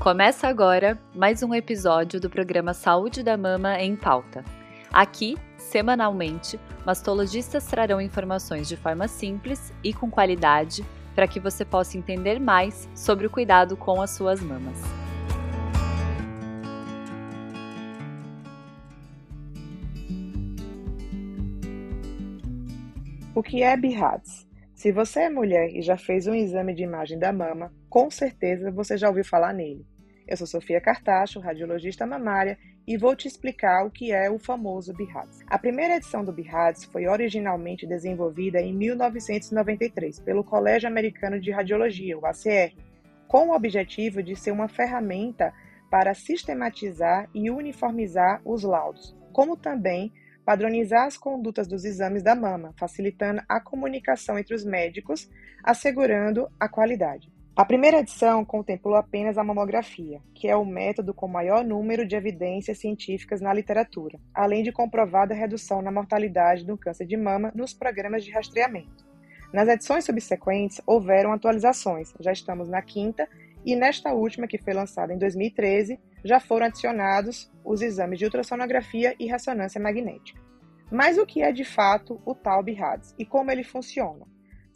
Começa agora mais um episódio do programa Saúde da Mama em Pauta. Aqui, semanalmente, mastologistas trarão informações de forma simples e com qualidade para que você possa entender mais sobre o cuidado com as suas mamas. O que é BIRADS? Se você é mulher e já fez um exame de imagem da mama, com certeza você já ouviu falar nele. Eu sou Sofia Cartacho, radiologista mamária, e vou te explicar o que é o famoso BIRADS. A primeira edição do BIRADS foi originalmente desenvolvida em 1993 pelo Colégio Americano de Radiologia, o ACR, com o objetivo de ser uma ferramenta para sistematizar e uniformizar os laudos, como também padronizar as condutas dos exames da mama, facilitando a comunicação entre os médicos, assegurando a qualidade. A primeira edição contemplou apenas a mamografia, que é o método com maior número de evidências científicas na literatura, além de comprovada redução na mortalidade do câncer de mama nos programas de rastreamento. Nas edições subsequentes, houveram atualizações, já estamos na quinta, e nesta última, que foi lançada em 2013, já foram adicionados os exames de ultrassonografia e ressonância magnética. Mas o que é de fato o tal BIRADS e como ele funciona?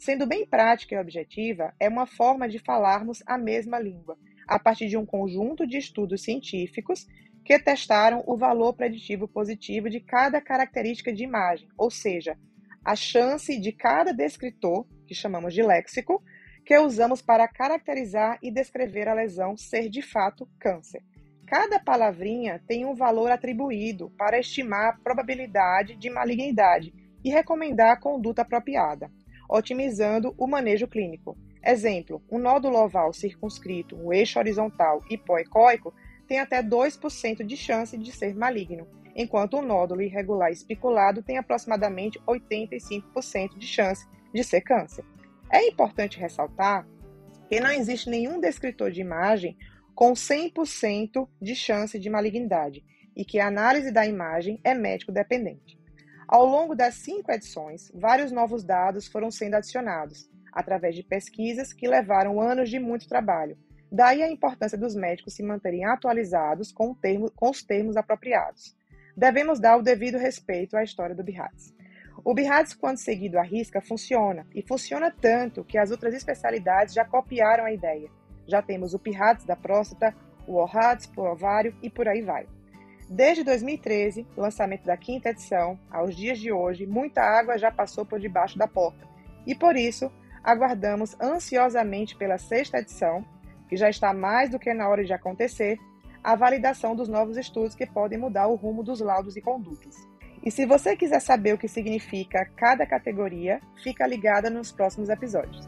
Sendo bem prática e objetiva, é uma forma de falarmos a mesma língua, a partir de um conjunto de estudos científicos que testaram o valor preditivo positivo de cada característica de imagem, ou seja, a chance de cada descritor, que chamamos de léxico, que usamos para caracterizar e descrever a lesão ser de fato câncer. Cada palavrinha tem um valor atribuído para estimar a probabilidade de malignidade e recomendar a conduta apropriada, otimizando o manejo clínico. Exemplo: um nódulo oval circunscrito, um eixo horizontal hipoecóico tem até 2% de chance de ser maligno, enquanto um nódulo irregular especulado tem aproximadamente 85% de chance de ser câncer. É importante ressaltar que não existe nenhum descritor de imagem com 100% de chance de malignidade e que a análise da imagem é médico dependente. Ao longo das cinco edições, vários novos dados foram sendo adicionados, através de pesquisas que levaram anos de muito trabalho. Daí a importância dos médicos se manterem atualizados com, termo, com os termos apropriados. Devemos dar o devido respeito à história do BIRADS. O BIRADS, quando seguido à risca, funciona, e funciona tanto que as outras especialidades já copiaram a ideia já temos o PIRADS da próstata, o ORADS por ovário e por aí vai. Desde 2013, lançamento da quinta edição, aos dias de hoje, muita água já passou por debaixo da porta. E por isso, aguardamos ansiosamente pela sexta edição, que já está mais do que na hora de acontecer, a validação dos novos estudos que podem mudar o rumo dos laudos e condutas. E se você quiser saber o que significa cada categoria, fica ligada nos próximos episódios.